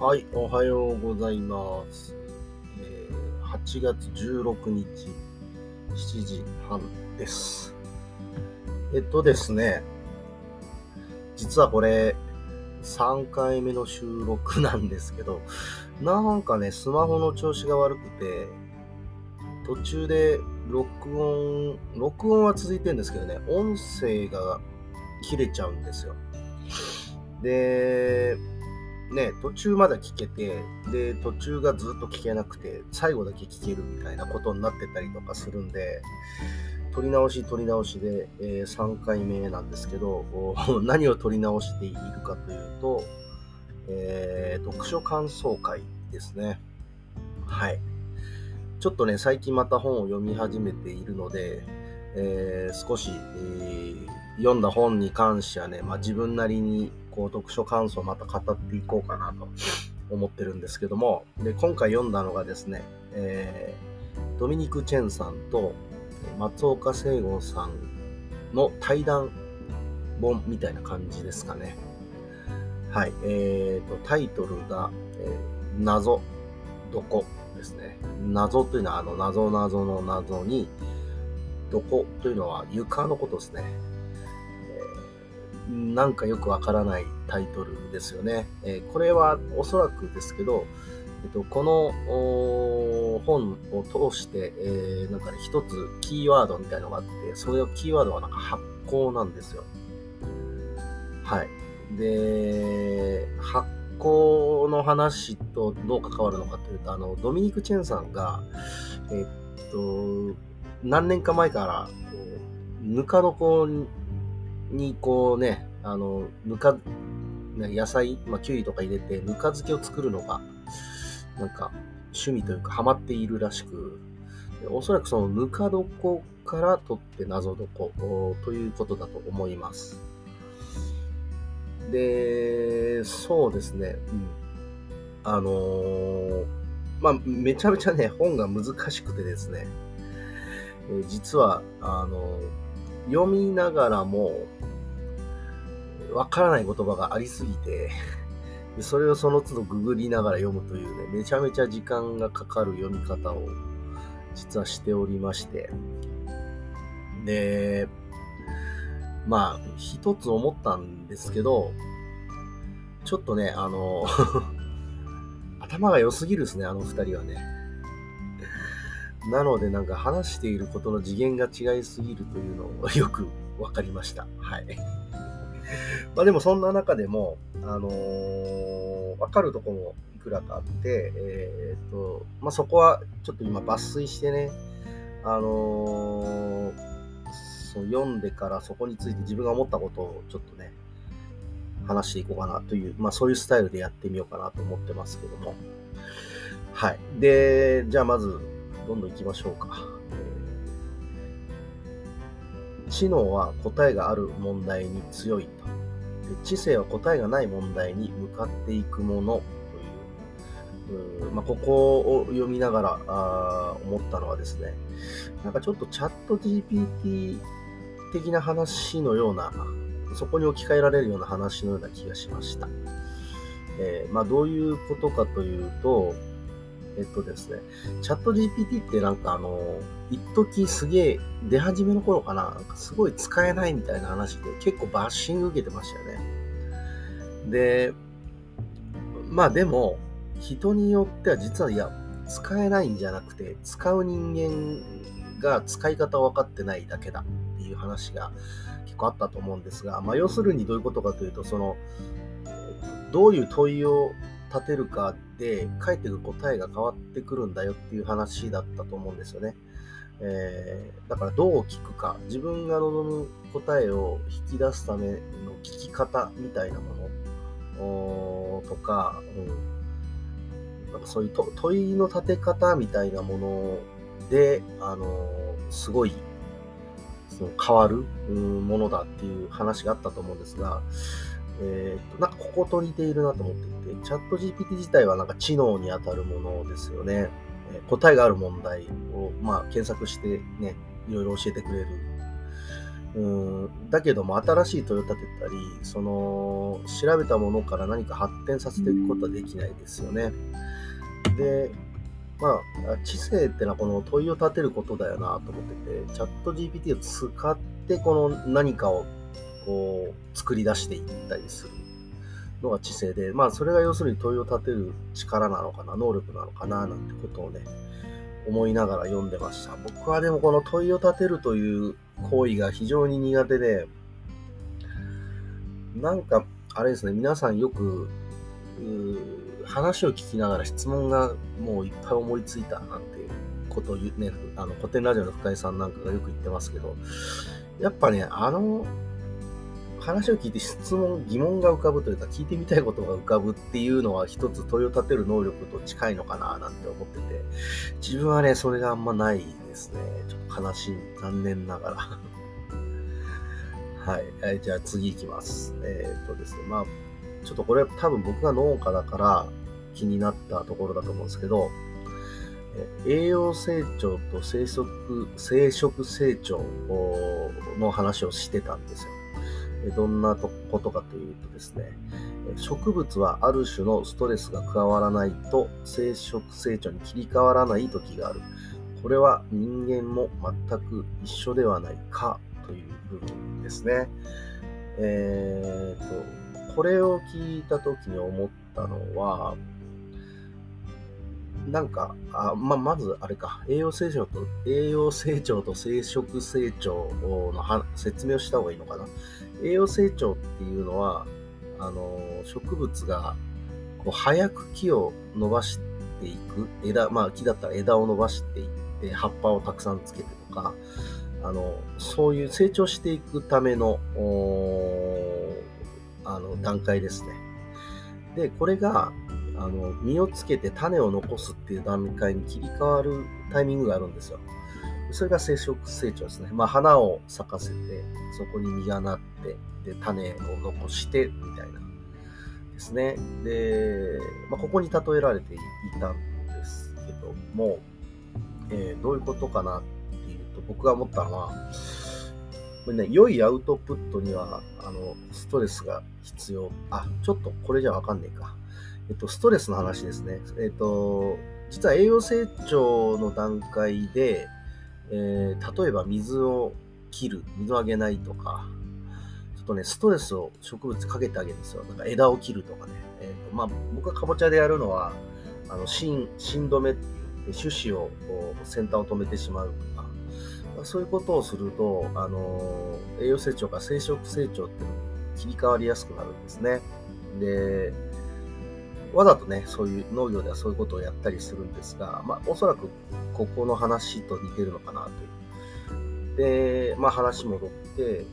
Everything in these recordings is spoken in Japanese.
はい、おはようございます。え、8月16日、7時半です。えっとですね、実はこれ、3回目の収録なんですけど、なんかね、スマホの調子が悪くて、途中で録音、録音は続いてるんですけどね、音声が切れちゃうんですよ。で、ね、途中まで聞けて、で、途中がずっと聞けなくて、最後だけ聞けるみたいなことになってたりとかするんで、撮り直し撮り直しで、えー、3回目なんですけど、何を撮り直しているかというと、えー、読書感想会ですね。はい。ちょっとね、最近また本を読み始めているので、えー、少し、えー、読んだ本に関してはね、まあ、自分なりにこう読書感想をまた語っていこうかなと思ってるんですけども、で今回読んだのがですね、えー、ドミニク・チェンさんと松岡聖吾さんの対談本みたいな感じですかね。はい。えーと、タイトルが、えー、謎、どこですね。謎というのは、あの、謎謎の謎に、どこというのは床のことですね。なんかよくわからないタイトルですよね。えー、これはおそらくですけど、えっと、この本を通して、えー、なんかね、一つキーワードみたいのがあって、それをキーワードはなんか発酵なんですよ。はい。で、発酵の話とどう関わるのかというと、あの、ドミニク・チェンさんが、えっと、何年か前から、ぬか床にこうね、あの、ぬか、野菜、まあ、きゅうりとか入れて、ぬか漬けを作るのが、なんか、趣味というか、ハマっているらしく、おそらくそのぬか床から取って謎床ということだと思います。で、そうですね、うん。あのー、まあ、めちゃめちゃね、本が難しくてですね、実は、あのー、読みながらも、わからない言葉がありすぎてそれをその都度ググりながら読むというね、めちゃめちゃ時間がかかる読み方を実はしておりまして。で、まあ、一つ思ったんですけど、ちょっとね、あの 頭が良すぎるですね、あの二人はね。なので、なんか話していることの次元が違いすぎるというのをよくわかりました。はい。まあでもそんな中でも、あのー、わかるとこもいくらかあって、えー、っと、まあそこはちょっと今抜粋してね、あのー、そう読んでからそこについて自分が思ったことをちょっとね、話していこうかなという、まあそういうスタイルでやってみようかなと思ってますけども。はい。で、じゃあまず、どんどん行きましょうか。知能は答えがある問題に強いと。知性は答えがない問題に向かっていくものという、うまあ、ここを読みながらあ思ったのはですね、なんかちょっとチャット GPT 的な話のような、そこに置き換えられるような話のような気がしました。えー、まあ、どういうことかというと、えっとですね、チャット GPT ってなんかあの、一時すげえ出始めの頃かな、なすごい使えないみたいな話で結構バッシング受けてましたよね。で、まあでも、人によっては実はいや、使えないんじゃなくて、使う人間が使い方を分かってないだけだっていう話が結構あったと思うんですが、まあ要するにどういうことかというと、その、どういう問いを立てるかで返ってくる答えが変わってくるんだよっていう話だったと思うんですよね。えー、だからどう聞くか、自分が望む答えを引き出すための聞き方みたいなもの。とか、うん、なんかそういう問いの立て方みたいなもので、あのすごいその変わるものだっていう話があったと思うんですが、えー、なんかここと似ているなと思っていて、チャット GPT 自体はなんか知能にあたるものですよね。え答えがある問題を、まあ、検索してね、いろいろ教えてくれる。うんだけども新しい問いを立てたりその調べたものから何か発展させていくことはできないですよね。でまあ知性ってのはこの問いを立てることだよなと思っててチャット GPT を使ってこの何かをこう作り出していったりするのが知性でまあそれが要するに問いを立てる力なのかな能力なのかななんてことをね思いながら読んでました。僕はでもこの問いを立てるという行為が非常に苦手で、なんか、あれですね、皆さんよく、話を聞きながら質問がもういっぱい思いついたなんていうことを言ね、あの古典ラジオの深井さんなんかがよく言ってますけど、やっぱね、あの話を聞いて質問、疑問が浮かぶというか、聞いてみたいことが浮かぶっていうのは一つ問いを立てる能力と近いのかななんて思ってて、自分はね、それがあんまないですね。ちょっと悲しい、残念ながら。はい。えー、じゃあ次行きます。えー、っとですね、まあ、ちょっとこれ多分僕が農家だから気になったところだと思うんですけど、栄養成長と生殖、生殖成長の話をしてたんですよ。どんなことかというとですね、植物はある種のストレスが加わらないと生殖成長に切り替わらない時がある。これは人間も全く一緒ではないかという部分ですね。えーと、これを聞いた時に思ったのは、なんか、あま、まずあれか、栄養成長と、栄養成長と生殖成長の説明をした方がいいのかな。栄養成長っていうのは、あの、植物がこう早く木を伸ばしていく、枝、まあ木だったら枝を伸ばしていって、葉っぱをたくさんつけてとか、あの、そういう成長していくための、あの、段階ですね。で、これが、あの、実をつけて種を残すっていう段階に切り替わるタイミングがあるんですよ。それが生殖成長ですね。まあ、花を咲かせて、そこに実がなって、で、種を残して、みたいな。ですね。で、まあ、ここに例えられていたんですけども、えー、どういうことかなっていうと、僕が思ったのは、これね、良いアウトプットには、あの、ストレスが必要。あ、ちょっとこれじゃわかんねえか。えっと、ストレスの話ですね。えっと、実は栄養成長の段階で、えー、例えば水を切る、水をあげないとか、ちょっとね、ストレスを植物かけてあげるんですよ。なんか枝を切るとかね。えーとまあ、僕がかぼちゃでやるのは、あの芯芯止めっていう、種子をこう先端を止めてしまうとか、まあ、そういうことをすると、あのー、栄養成長か生殖成長っていうのに切り替わりやすくなるんですね。で、わざとね、そういう農業ではそういうことをやったりするんですが、まあ、おそらくここの話と似てるのかなという。で、まあ話戻って、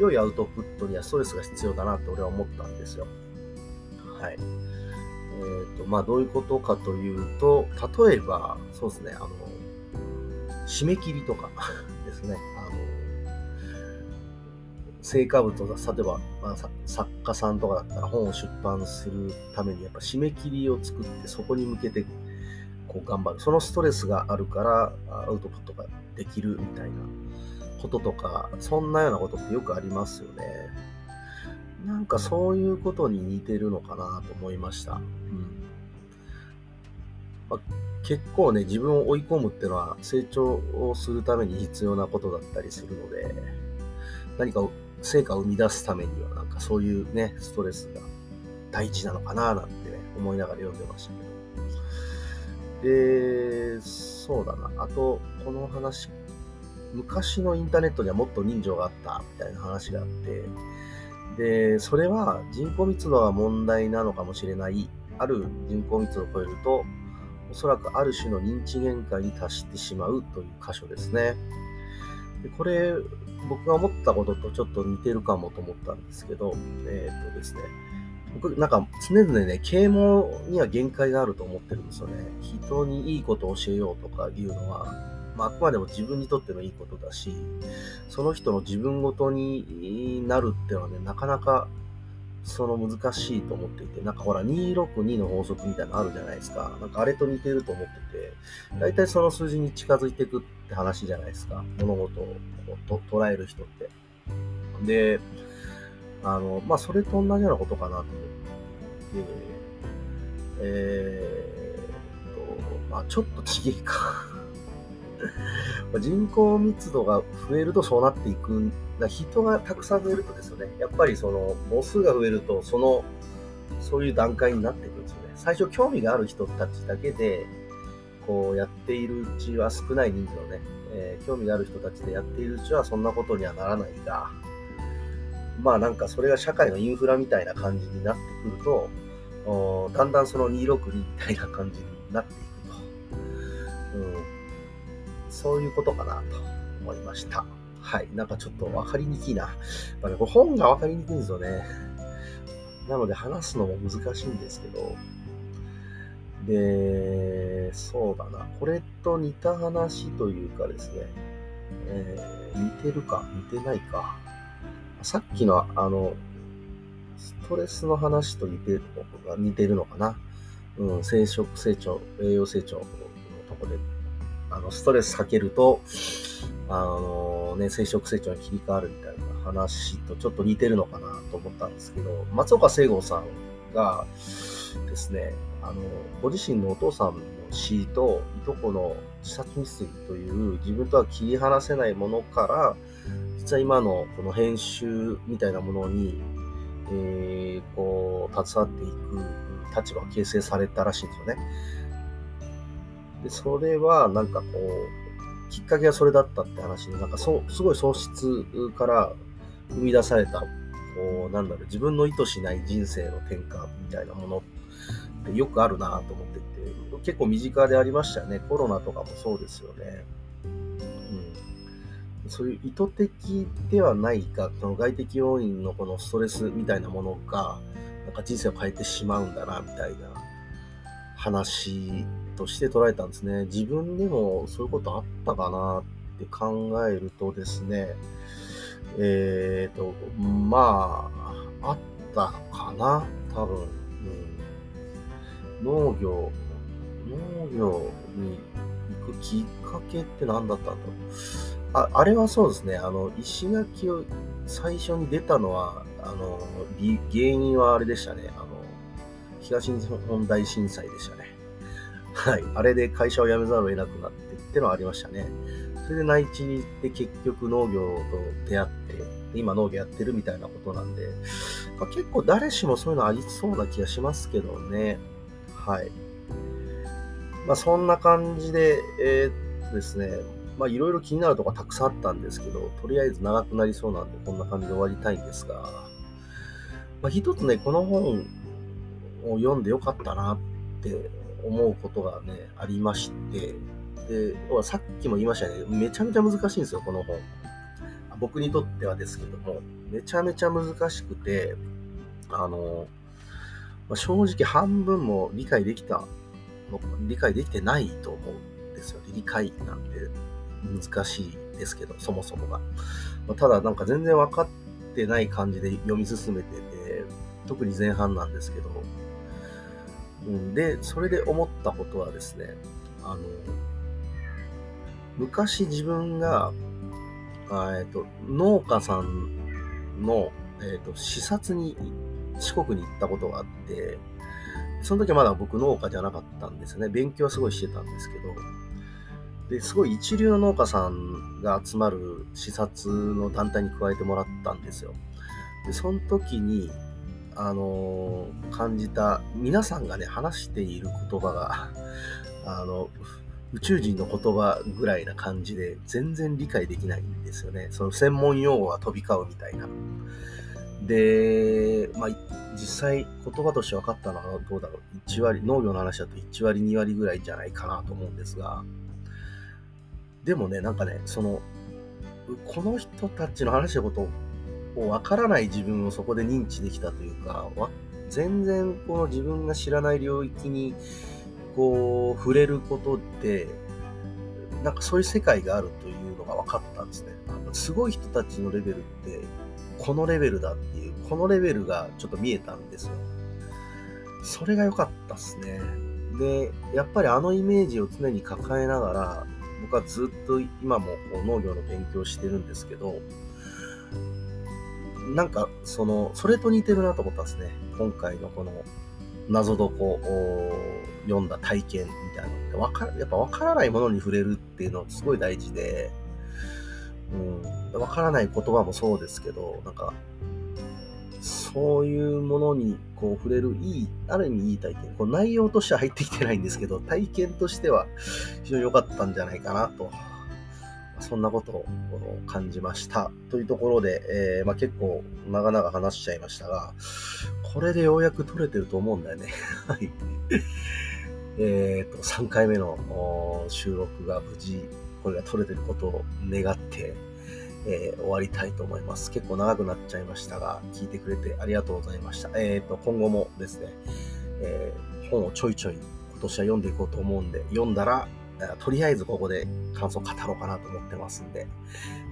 良いアウトプットにはストレスが必要だなって俺は思ったんですよ。はい。えっ、ー、と、まあどういうことかというと、例えば、そうですね、あの、締め切りとかですね。成果物を例えば、まあ、作家さんとかだったら本を出版するためにやっぱ締め切りを作ってそこに向けてこう頑張る。そのストレスがあるからアウトプットができるみたいなこととかそんなようなことってよくありますよね。なんかそういうことに似てるのかなと思いました、うん。まあ、結構ね自分を追い込むっていうのは成長をするために必要なことだったりするので何か成果を生み出すためには、なんかそういうね、ストレスが大事なのかななんてね、思いながら読んでましたけど。で、そうだな。あと、この話、昔のインターネットにはもっと人情があったみたいな話があって、で、それは人口密度が問題なのかもしれない。ある人口密度を超えると、おそらくある種の認知限界に達してしまうという箇所ですね。でこれ、僕が思ったこととちょっと似てるかもと思ったんですけど、えっ、とですね、僕、なんか常々ね、啓蒙には限界があると思ってるんですよね。人にいいことを教えようとかいうのは、まあ、あくまでも自分にとってのいいことだし、その人の自分ごとになるっていうのはね、なかなかその難しいと思っていて、なんかほら、262の法則みたいなのあるじゃないですか。なんかあれと似てると思ってて、大体その数字に近づいていくって話じゃないですか。物事をと捉える人って。で、あの、まあ、それと同じようなことかなと思って、えー、と、まあ、ちょっとちげえか。人口密度が増えるとそうなっていくだ人がたくさん増えるとですよね、やっぱりその母数が増えると、その、そういう段階になっていくんですよね。最初興味がある人たちだけで、こうやっているうちは少ない人数のね、えー、興味がある人たちでやっているうちはそんなことにはならないが、まあなんかそれが社会のインフラみたいな感じになってくると、だんだんその262みたいな感じになっていくと。うん、そういうことかなと思いました。はい。なんかちょっと分かりにくいな。やっぱね、これ本が分かりにくいんですよね。なので話すのも難しいんですけど。で、そうだな。これと似た話というかですね。えー、似てるか似てないか。さっきのあの、ストレスの話と似てるのか似てるのかな。うん、生殖成長、栄養成長のとこで、あの、ストレスかけると、あのね、生殖成長に切り替わるみたいな話とちょっと似てるのかなと思ったんですけど、松岡聖吾さんがですね、あの、ご自身のお父さんの死といとこの自殺未遂という自分とは切り離せないものから、実は今のこの編集みたいなものに、えー、こう、携わっていく立場を形成されたらしいんですよね。で、それはなんかこう、きっかけはそれだったって話で、なんかそ、すごい喪失から生み出された、こう、なんだろう、自分の意図しない人生の転換みたいなものってよくあるなと思ってて、結構身近でありましたよね。コロナとかもそうですよね。そういう意図的ではないが、その外的要因のこのストレスみたいなものが、なんか人生を変えてしまうんだな、みたいな話として捉えたんですね。自分でもそういうことあったかなって考えるとですね、えっ、ー、と、まあ、あったかな？多分、うん。農業、農業に行くきっかけって何だったんだろう？あ、あれはそうですね。あの、石垣を最初に出たのは、あの、原因はあれでしたね。東日本大震災でしたね。はい。あれで会社を辞めざるを得なくなってってのはありましたね。それで内地に行って結局農業と出会って、今農業やってるみたいなことなんで、まあ、結構誰しもそういうのありそうな気がしますけどね。はい。まあそんな感じで、えー、っとですね、まあいろいろ気になるとこたくさんあったんですけど、とりあえず長くなりそうなんでこんな感じで終わりたいんですが、まあ一つね、この本を読んでよかったなって思うことがね、ありまして、で、さっきも言いましたね、めちゃめちゃ難しいんですよ、この本。僕にとってはですけども、めちゃめちゃ難しくて、あの、まあ、正直半分も理解できた、理解できてないと思うんですよ。理解なんて難しいですけど、そもそもが。まあ、ただなんか全然分かってない感じで読み進めてて、特に前半なんですけど、うん、で、それで思ったことはですね、あの、昔自分が、えっ、と、農家さんの、えっ、と、視察に四国に行ったことがあって、その時はまだ僕農家じゃなかったんですよね。勉強はすごいしてたんですけど、で、すごい一流の農家さんが集まる視察の団体に加えてもらったんですよ。で、その時に、あの、感じた、皆さんがね、話している言葉が、あの、宇宙人の言葉ぐらいな感じで、全然理解できないんですよね。その専門用語が飛び交うみたいな。で、まあ、実際言葉として分かったのはどうだろう。1割、農業の話だと1割、2割ぐらいじゃないかなと思うんですが、でもね、なんかね、その、この人たちの話したことわからない自分をそこで認知できたというか、全然この自分が知らない領域にこう触れることで、なんかそういう世界があるというのが分かったんですね。すごい人たちのレベルって、このレベルだっていう、このレベルがちょっと見えたんですよ。それが良かったっすね。で、やっぱりあのイメージを常に抱えながら、僕はずっと今もこう農業の勉強してるんですけど、なんか、その、それと似てるなと思ったんですね。今回のこの、謎解こを読んだ体験みたいなのって、わかやっぱ分からないものに触れるっていうのすごい大事で、うん、分からない言葉もそうですけど、なんか、そういうものにこう触れるいい、ある意味いい体験。こう内容としては入ってきてないんですけど、体験としては非常に良かったんじゃないかなと。そんなことを感じました。というところで、えー、まあ、結構長々話しちゃいましたが、これでようやく撮れてると思うんだよね。はい。えっと、3回目の収録が無事、これが撮れてることを願って、えー、終わりたいと思います。結構長くなっちゃいましたが、聞いてくれてありがとうございました。えっ、ー、と、今後もですね、えー、本をちょいちょい今年は読んでいこうと思うんで、読んだら、とりあえずここで感想を語ろうかなと思ってますんで、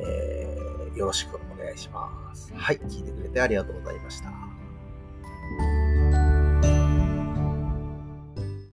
えー、よろしくお願いします。はい、聞いてくれてありがとうございました。